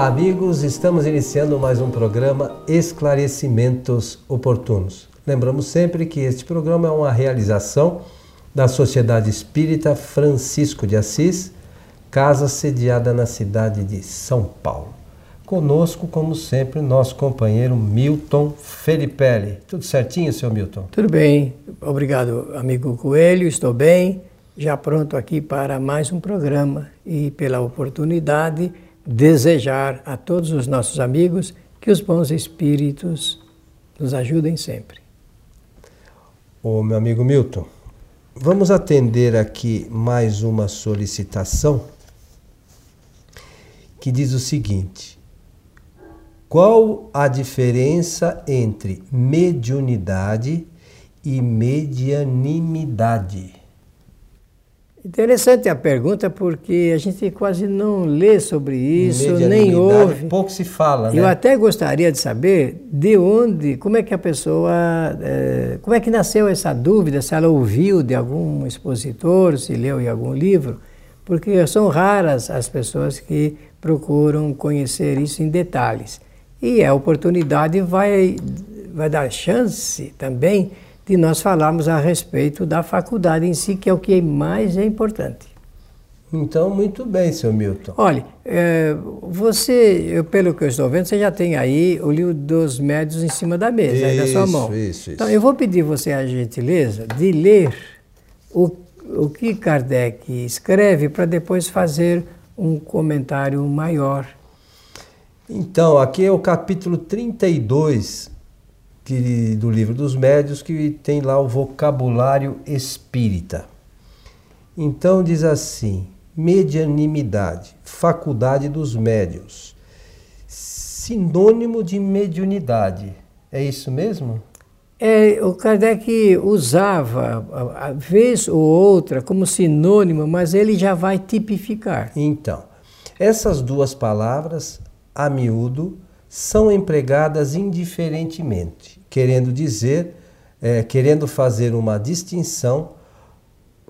Olá, amigos. Estamos iniciando mais um programa Esclarecimentos Oportunos. Lembramos sempre que este programa é uma realização da Sociedade Espírita Francisco de Assis, casa sediada na cidade de São Paulo. Conosco, como sempre, nosso companheiro Milton Felipelli. Tudo certinho, seu Milton? Tudo bem. Obrigado, amigo Coelho. Estou bem, já pronto aqui para mais um programa e pela oportunidade desejar a todos os nossos amigos que os bons espíritos nos ajudem sempre. Ô, meu amigo Milton, vamos atender aqui mais uma solicitação que diz o seguinte: Qual a diferença entre mediunidade e medianimidade? Interessante a pergunta porque a gente quase não lê sobre isso, nem ouve. Pouco se fala, né? Eu até gostaria de saber de onde, como é que a pessoa, é, como é que nasceu essa dúvida, se ela ouviu de algum expositor, se leu em algum livro, porque são raras as pessoas que procuram conhecer isso em detalhes. E a oportunidade vai, vai dar chance também de nós falarmos a respeito da faculdade em si, que é o que mais é importante. Então, muito bem, seu Milton. Olha, é, você, eu, pelo que eu estou vendo, você já tem aí o livro dos médios em cima da mesa, isso, aí na sua mão. Isso, isso. Então, eu vou pedir você a gentileza de ler o, o que Kardec escreve para depois fazer um comentário maior. Então, aqui é o capítulo 32 que, do livro dos médios que tem lá o vocabulário espírita. Então diz assim: medianimidade, faculdade dos médios, sinônimo de mediunidade. É isso mesmo? É, o Kardec usava a vez ou outra como sinônimo, mas ele já vai tipificar. Então, essas duas palavras, a miúdo, são empregadas indiferentemente, querendo dizer, é, querendo fazer uma distinção,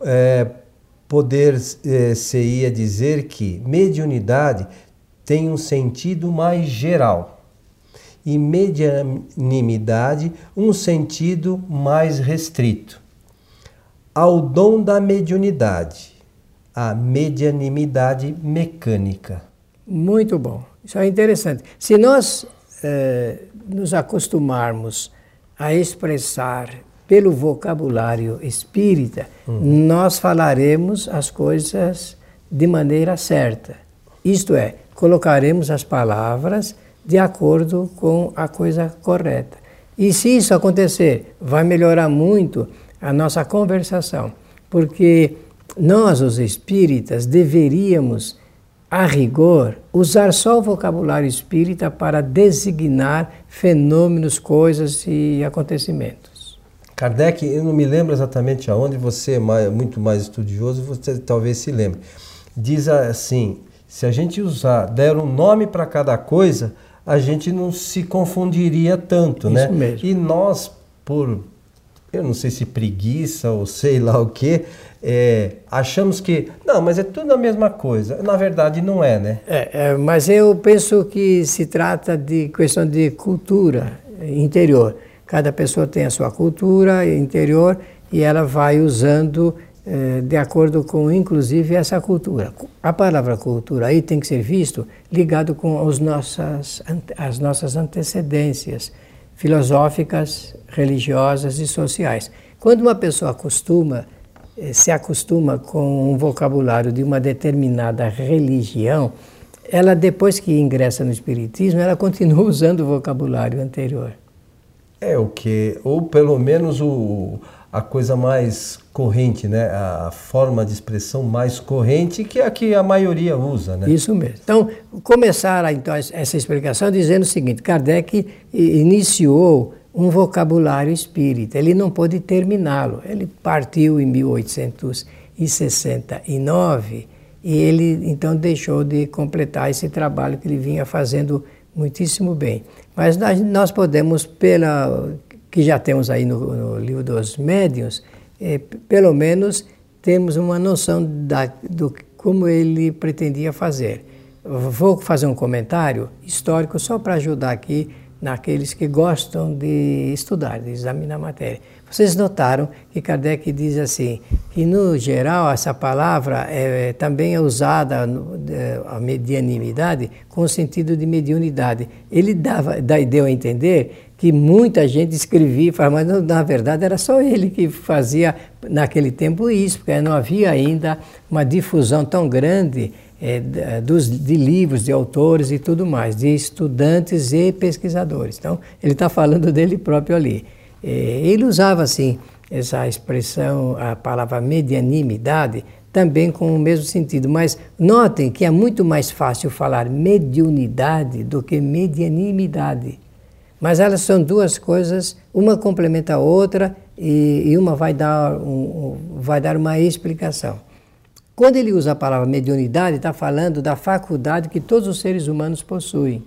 é, poder é, se ia dizer que mediunidade tem um sentido mais geral e medianimidade um sentido mais restrito. Ao dom da mediunidade, a medianimidade mecânica. Muito bom. Isso é interessante. Se nós eh, nos acostumarmos a expressar pelo vocabulário espírita, uhum. nós falaremos as coisas de maneira certa. Isto é, colocaremos as palavras de acordo com a coisa correta. E se isso acontecer, vai melhorar muito a nossa conversação, porque nós, os espíritas, deveríamos a rigor, usar só o vocabulário espírita para designar fenômenos, coisas e acontecimentos. Kardec, eu não me lembro exatamente aonde, você é mais, muito mais estudioso, você talvez se lembre. Diz assim: se a gente usar, der um nome para cada coisa, a gente não se confundiria tanto, Isso né? Mesmo. E nós, por eu não sei se preguiça ou sei lá o que, é, achamos que, não, mas é tudo a mesma coisa. Na verdade, não é, né? É, é, mas eu penso que se trata de questão de cultura interior. Cada pessoa tem a sua cultura interior e ela vai usando é, de acordo com, inclusive, essa cultura. A palavra cultura aí tem que ser visto ligado com os nossas, as nossas antecedências filosóficas, religiosas e sociais. Quando uma pessoa acostuma, eh, se acostuma com um vocabulário de uma determinada religião, ela depois que ingressa no espiritismo, ela continua usando o vocabulário anterior. É o que, ou pelo menos o, a coisa mais corrente, né? a forma de expressão mais corrente que é a que a maioria usa. Né? Isso mesmo. Então, começar então, essa explicação dizendo o seguinte: Kardec iniciou um vocabulário espírita, ele não pôde terminá-lo. Ele partiu em 1869 e ele então deixou de completar esse trabalho que ele vinha fazendo muitíssimo bem. Mas nós, nós podemos, pela que já temos aí no, no livro dos médiuns, é, pelo menos temos uma noção da, do como ele pretendia fazer. vou fazer um comentário histórico só para ajudar aqui naqueles que gostam de estudar, de examinar a matéria. Vocês notaram que Kardec diz assim, que no geral essa palavra é, também é usada, é, a medianimidade, com o sentido de mediunidade. Ele dava, deu a entender que muita gente escrevia, mas na verdade era só ele que fazia naquele tempo isso, porque não havia ainda uma difusão tão grande é, dos, de livros, de autores e tudo mais, de estudantes e pesquisadores. Então, ele está falando dele próprio ali. É, ele usava, assim, essa expressão, a palavra medianimidade, também com o mesmo sentido, mas notem que é muito mais fácil falar mediunidade do que medianimidade. Mas elas são duas coisas, uma complementa a outra e, e uma vai dar, um, vai dar uma explicação. Quando ele usa a palavra mediunidade, está falando da faculdade que todos os seres humanos possuem.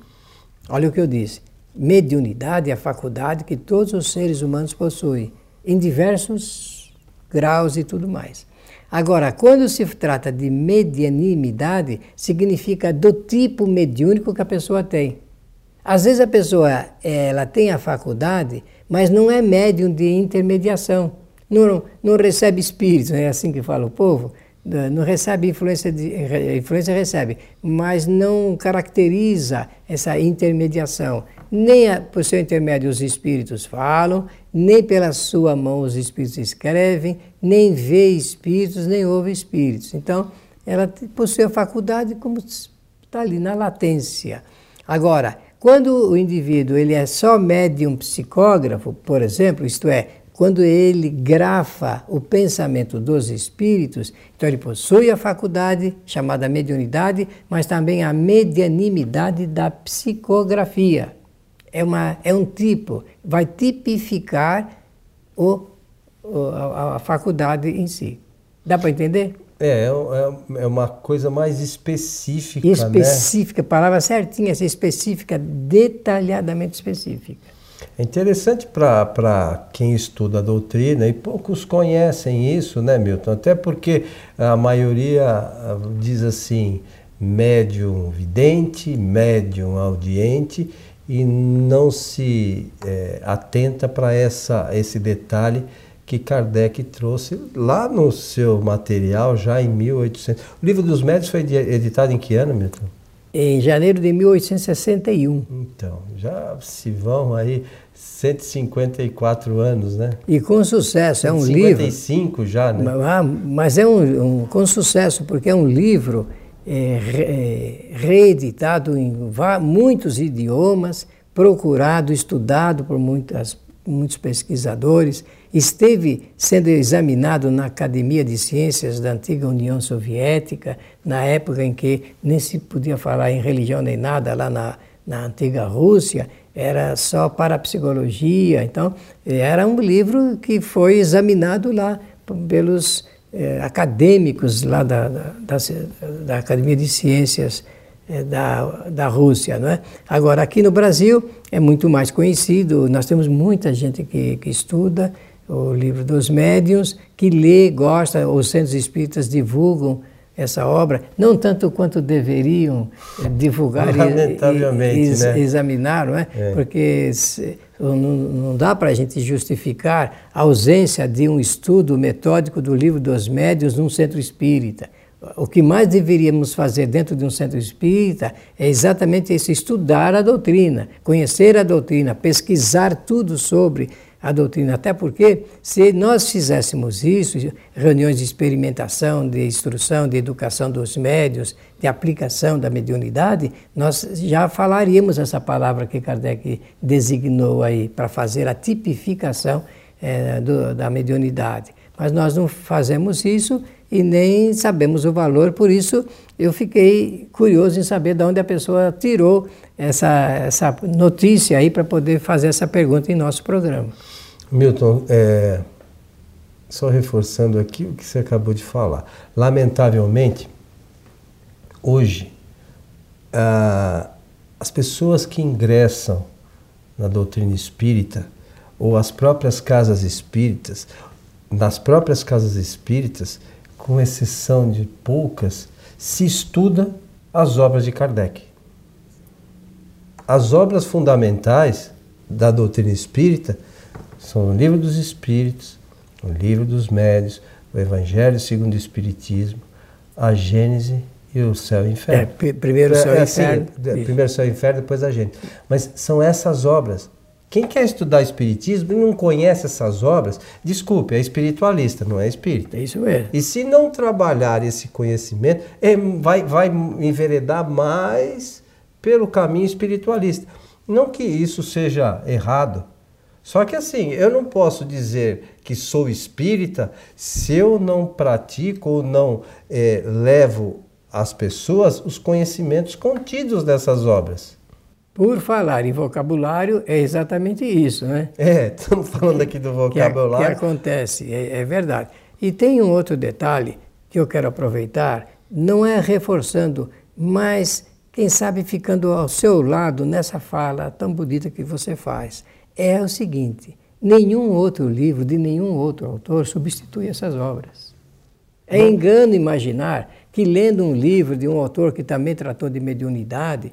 Olha o que eu disse. Mediunidade é a faculdade que todos os seres humanos possuem, em diversos graus e tudo mais. Agora, quando se trata de medianimidade, significa do tipo mediúnico que a pessoa tem. Às vezes a pessoa ela tem a faculdade, mas não é médium de intermediação. Não, não recebe espíritos, é assim que fala o povo não recebe influência, de, influência recebe, mas não caracteriza essa intermediação. Nem a, por seu intermédio os espíritos falam, nem pela sua mão os espíritos escrevem, nem vê espíritos, nem ouve espíritos. Então, ela possui a faculdade como está ali na latência. Agora, quando o indivíduo ele é só médium psicógrafo, por exemplo, isto é, quando ele grafa o pensamento dos espíritos, então ele possui a faculdade chamada mediunidade, mas também a medianimidade da psicografia. É, uma, é um tipo, vai tipificar o, a, a faculdade em si. Dá para entender? É, é, é, é uma coisa mais específica. Né? Específica, né? palavra certinha, essa específica, detalhadamente específica. É interessante para quem estuda a doutrina e poucos conhecem isso, né, Milton? Até porque a maioria ah, diz assim: médium vidente, médium audiente e não se é, atenta para esse detalhe que Kardec trouxe lá no seu material, já em 1800. O livro dos médios foi editado em que ano, Milton? Em janeiro de 1861. Então, já se vão aí 154 anos, né? E com sucesso, é um livro. 155 já, né? Mas é um, um, com sucesso, porque é um livro é, é, reeditado em muitos idiomas, procurado, estudado por muitas, muitos pesquisadores, esteve sendo examinado na Academia de Ciências da antiga União Soviética, na época em que nem se podia falar em religião nem nada lá na, na antiga Rússia, era só para psicologia. Então, era um livro que foi examinado lá pelos eh, acadêmicos lá da, da, da, da, Academia de Ciências da, da Rússia. Não é? Agora, aqui no Brasil é muito mais conhecido, nós temos muita gente que, que estuda o livro dos médiuns, que lê, gosta, os centros espíritas divulgam essa obra, não tanto quanto deveriam eh, divulgar e, e, né? examinar, não é? é. porque se, não, não, dá para a gente justificar a ausência de um estudo metódico do livro dos médiuns num centro espírita. O que mais deveríamos fazer dentro de um centro espírita é exatamente isso: estudar a doutrina, conhecer a doutrina, pesquisar tudo sobre a doutrina. Até porque, se nós fizéssemos isso, reuniões de experimentação, de instrução, de educação dos médios, de aplicação da mediunidade, nós já falaríamos essa palavra que Kardec designou aí para fazer a tipificação é, do, da mediunidade. Mas nós não fazemos isso e nem sabemos o valor, por isso eu fiquei curioso em saber de onde a pessoa tirou essa, essa notícia aí para poder fazer essa pergunta em nosso programa. Milton, é, só reforçando aqui o que você acabou de falar. Lamentavelmente, hoje, as pessoas que ingressam na doutrina espírita, ou as próprias casas espíritas, nas próprias casas espíritas, com exceção de poucas, se estuda as obras de Kardec. As obras fundamentais da doutrina espírita são o Livro dos Espíritos, o Livro dos Médios, o Evangelho segundo o Espiritismo, a Gênese e o Céu e o Inferno. É, primeiro o Céu e é, assim, Inferno. primeiro o Céu e Inferno, depois a Gênese. Mas são essas obras. Quem quer estudar Espiritismo e não conhece essas obras, desculpe, é espiritualista, não é espírita. É isso mesmo. E se não trabalhar esse conhecimento, é, vai, vai enveredar mais pelo caminho espiritualista. Não que isso seja errado, só que assim, eu não posso dizer que sou espírita se eu não pratico ou não é, levo às pessoas os conhecimentos contidos nessas obras. Por falar em vocabulário, é exatamente isso, né? É, estamos falando aqui do vocabulário. Que, que acontece, é, é verdade. E tem um outro detalhe que eu quero aproveitar, não é reforçando, mas quem sabe ficando ao seu lado nessa fala tão bonita que você faz é o seguinte: nenhum outro livro de nenhum outro autor substitui essas obras. É engano imaginar que lendo um livro de um autor que também tratou de mediunidade,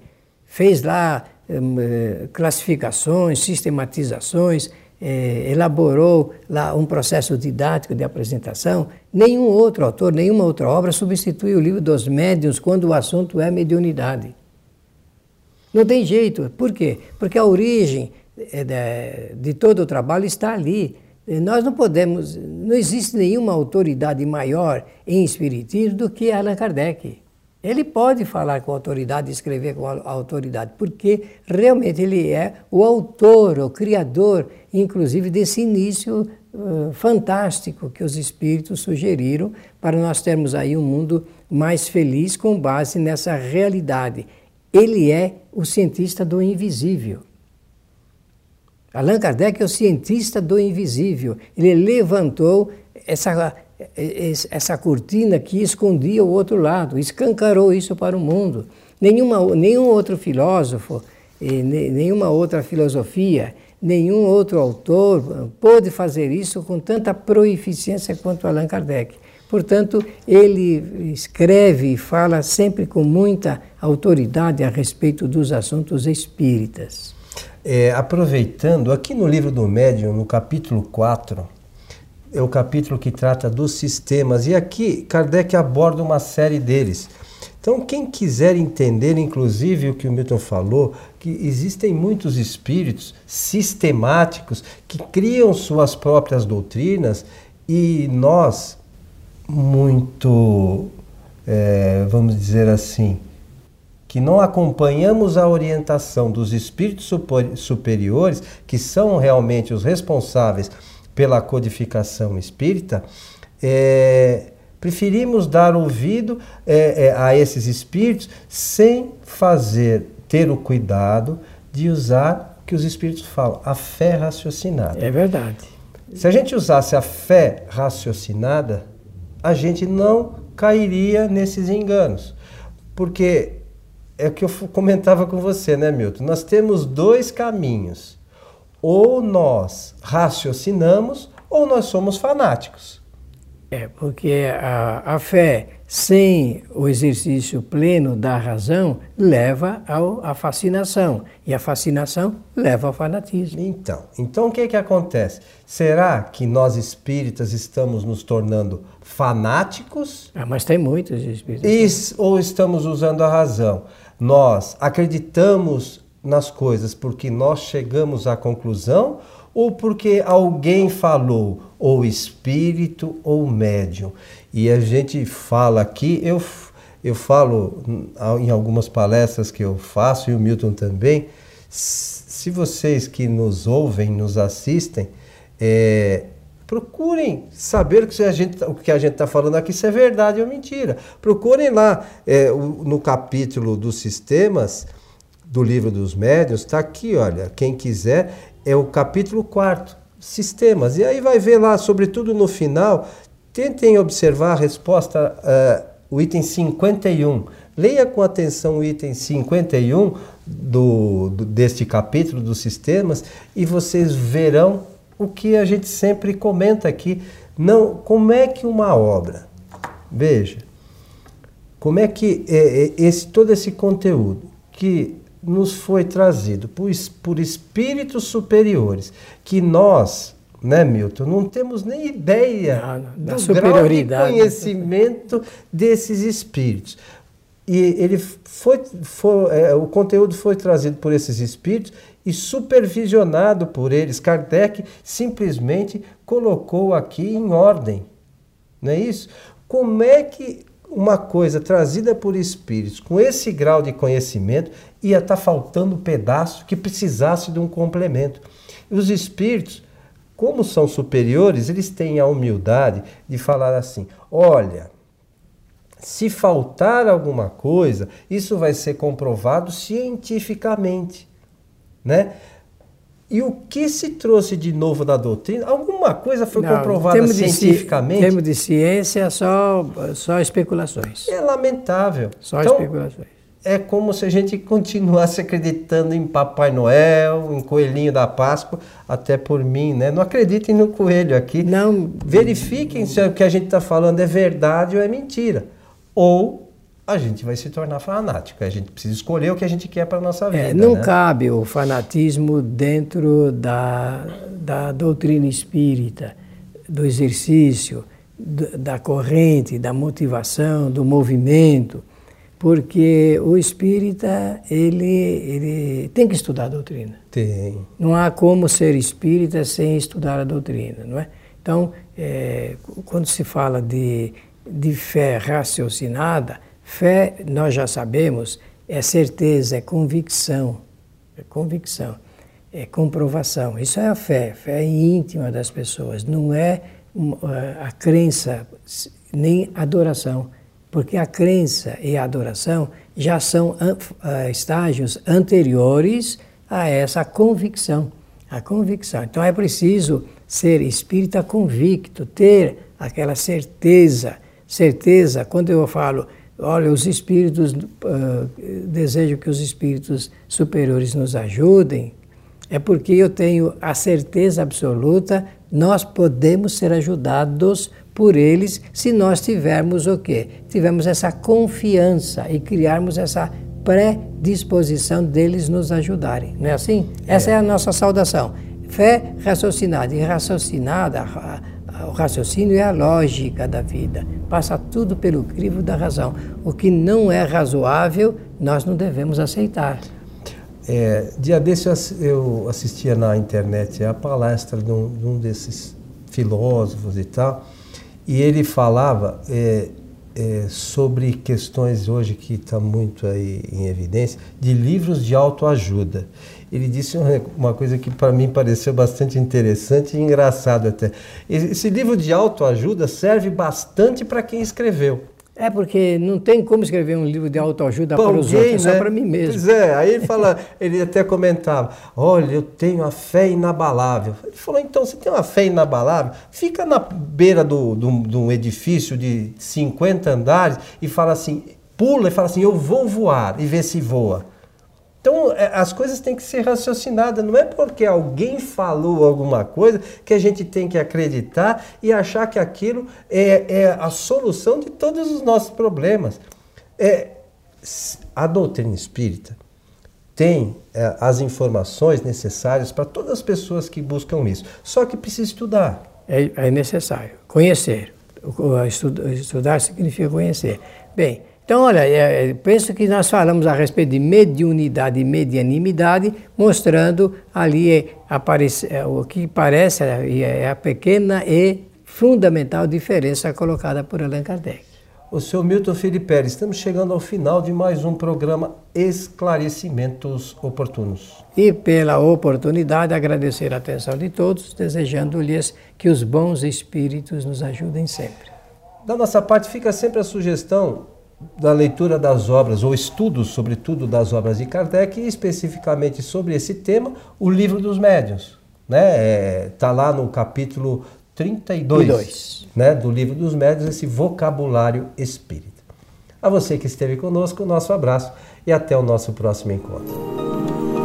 fez lá eh, classificações, sistematizações, eh, elaborou lá um processo didático de apresentação, nenhum outro autor, nenhuma outra obra substitui o livro dos médiuns quando o assunto é mediunidade. Não tem jeito. Por quê? Porque a origem é, de todo o trabalho está ali. Nós não podemos, não existe nenhuma autoridade maior em espiritismo do que Allan Kardec. Ele pode falar com autoridade, escrever com autoridade, porque realmente ele é o autor, o criador, inclusive desse início uh, fantástico que os espíritos sugeriram para nós termos aí um mundo mais feliz com base nessa realidade. Ele é o cientista do invisível. Allan Kardec é o cientista do invisível. Ele levantou essa, essa cortina que escondia o outro lado, escancarou isso para o mundo. Nenhuma, nenhum outro filósofo, nenhuma outra filosofia, nenhum outro autor pôde fazer isso com tanta proeficiência quanto Allan Kardec. Portanto, ele escreve e fala sempre com muita autoridade a respeito dos assuntos espíritas. É, aproveitando, aqui no livro do Médium, no capítulo 4, é o capítulo que trata dos sistemas, e aqui Kardec aborda uma série deles. Então, quem quiser entender, inclusive o que o Milton falou, que existem muitos espíritos sistemáticos que criam suas próprias doutrinas e nós, muito, é, vamos dizer assim, que não acompanhamos a orientação dos espíritos superiores, que são realmente os responsáveis pela codificação espírita, é, preferimos dar ouvido é, é, a esses espíritos sem fazer, ter o cuidado de usar o que os espíritos falam, a fé raciocinada. É verdade. Se a gente usasse a fé raciocinada, a gente não cairia nesses enganos. Porque é o que eu comentava com você, né, Milton? Nós temos dois caminhos. Ou nós raciocinamos, ou nós somos fanáticos. É, porque a, a fé sem o exercício pleno da razão leva ao, à fascinação. E a fascinação leva ao fanatismo. Então, então o que, que acontece? Será que nós espíritas estamos nos tornando fanáticos? Ah, mas tem muitos espíritas. Ou estamos usando a razão? nós acreditamos nas coisas porque nós chegamos à conclusão ou porque alguém falou, ou espírito ou médium. E a gente fala aqui, eu, eu falo em algumas palestras que eu faço, e o Milton também, se vocês que nos ouvem, nos assistem, é, Procurem saber o que a gente o que a gente está falando aqui se é verdade ou mentira. Procurem lá é, no capítulo dos sistemas do livro dos médios, está aqui, olha, quem quiser, é o capítulo 4, sistemas. E aí vai ver lá, sobretudo no final, tentem observar a resposta, uh, o item 51. Leia com atenção o item 51 do, do, deste capítulo dos sistemas e vocês verão o que a gente sempre comenta aqui. Não, como é que uma obra, veja, como é que é, é, esse, todo esse conteúdo que nos foi trazido por, por espíritos superiores, que nós, né, Milton, não temos nem ideia da do grau de conhecimento desses espíritos. E ele foi, foi é, o conteúdo foi trazido por esses espíritos e supervisionado por eles. Kardec simplesmente colocou aqui em ordem. Não é isso? Como é que uma coisa trazida por espíritos com esse grau de conhecimento ia estar tá faltando um pedaço que precisasse de um complemento? E os espíritos, como são superiores, eles têm a humildade de falar assim: olha. Se faltar alguma coisa, isso vai ser comprovado cientificamente né? E o que se trouxe de novo da doutrina? Alguma coisa foi Não, comprovada cientificamente? Em termos de ciência, só, só especulações. É lamentável. Só então, especulações. É como se a gente continuasse acreditando em Papai Noel, em Coelhinho da Páscoa, até por mim, né? Não acreditem no coelho aqui. Não. Verifiquem se o que a gente está falando é verdade ou é mentira. Ou a gente vai se tornar fanático. A gente precisa escolher o que a gente quer para a nossa é, vida. É, não né? cabe o fanatismo dentro da, da doutrina espírita, do exercício, da corrente, da motivação, do movimento, porque o espírita ele, ele tem que estudar a doutrina. Tem. Não há como ser espírita sem estudar a doutrina, não é? Então, é, quando se fala de, de fé raciocinada, Fé, nós já sabemos, é certeza, é convicção. É convicção, é comprovação. Isso é a fé, fé íntima das pessoas, não é a crença nem adoração, porque a crença e a adoração já são estágios anteriores a essa convicção. A convicção. Então é preciso ser espírita convicto, ter aquela certeza. Certeza, quando eu falo olha, os espíritos, uh, desejo que os espíritos superiores nos ajudem, é porque eu tenho a certeza absoluta, nós podemos ser ajudados por eles se nós tivermos o quê? Tivermos essa confiança e criarmos essa predisposição deles nos ajudarem. Não é assim? É. Essa é a nossa saudação. Fé raciocinada. E raciocinada, o raciocínio é a lógica da vida. Passa tudo pelo crivo da razão. O que não é razoável, nós não devemos aceitar. É, dia desse eu assistia na internet a palestra de um, de um desses filósofos e tal, e ele falava é, é, sobre questões hoje que está muito aí em evidência, de livros de autoajuda ele disse uma coisa que para mim pareceu bastante interessante e engraçado até. Esse livro de autoajuda serve bastante para quem escreveu. É porque não tem como escrever um livro de autoajuda para os outros, é só né? para mim mesmo. Pois é, aí ele fala, ele até comentava, olha, eu tenho a fé inabalável. Ele falou, então, você tem uma fé inabalável? Fica na beira do, do, de um edifício de 50 andares e fala assim, pula e fala assim, eu vou voar e vê se voa. Então, é, as coisas têm que ser raciocinadas. Não é porque alguém falou alguma coisa que a gente tem que acreditar e achar que aquilo é, é a solução de todos os nossos problemas. É, a doutrina espírita tem é, as informações necessárias para todas as pessoas que buscam isso. Só que precisa estudar. É, é necessário conhecer. Estudar significa conhecer. Bem, então, olha, é, penso que nós falamos a respeito de mediunidade e medianimidade, mostrando ali é, aparece, é, o que parece é, é a pequena e fundamental diferença colocada por Allan Kardec. O senhor Milton Felipe estamos chegando ao final de mais um programa Esclarecimentos Oportunos. E pela oportunidade, agradecer a atenção de todos, desejando-lhes que os bons espíritos nos ajudem sempre. Da nossa parte, fica sempre a sugestão da leitura das obras, ou estudos, sobretudo, das obras de Kardec, e especificamente sobre esse tema, o Livro dos Médiuns. Está né? é, tá lá no capítulo 32 né, do Livro dos Médiuns, esse vocabulário espírita. A você que esteve conosco, nosso abraço e até o nosso próximo encontro.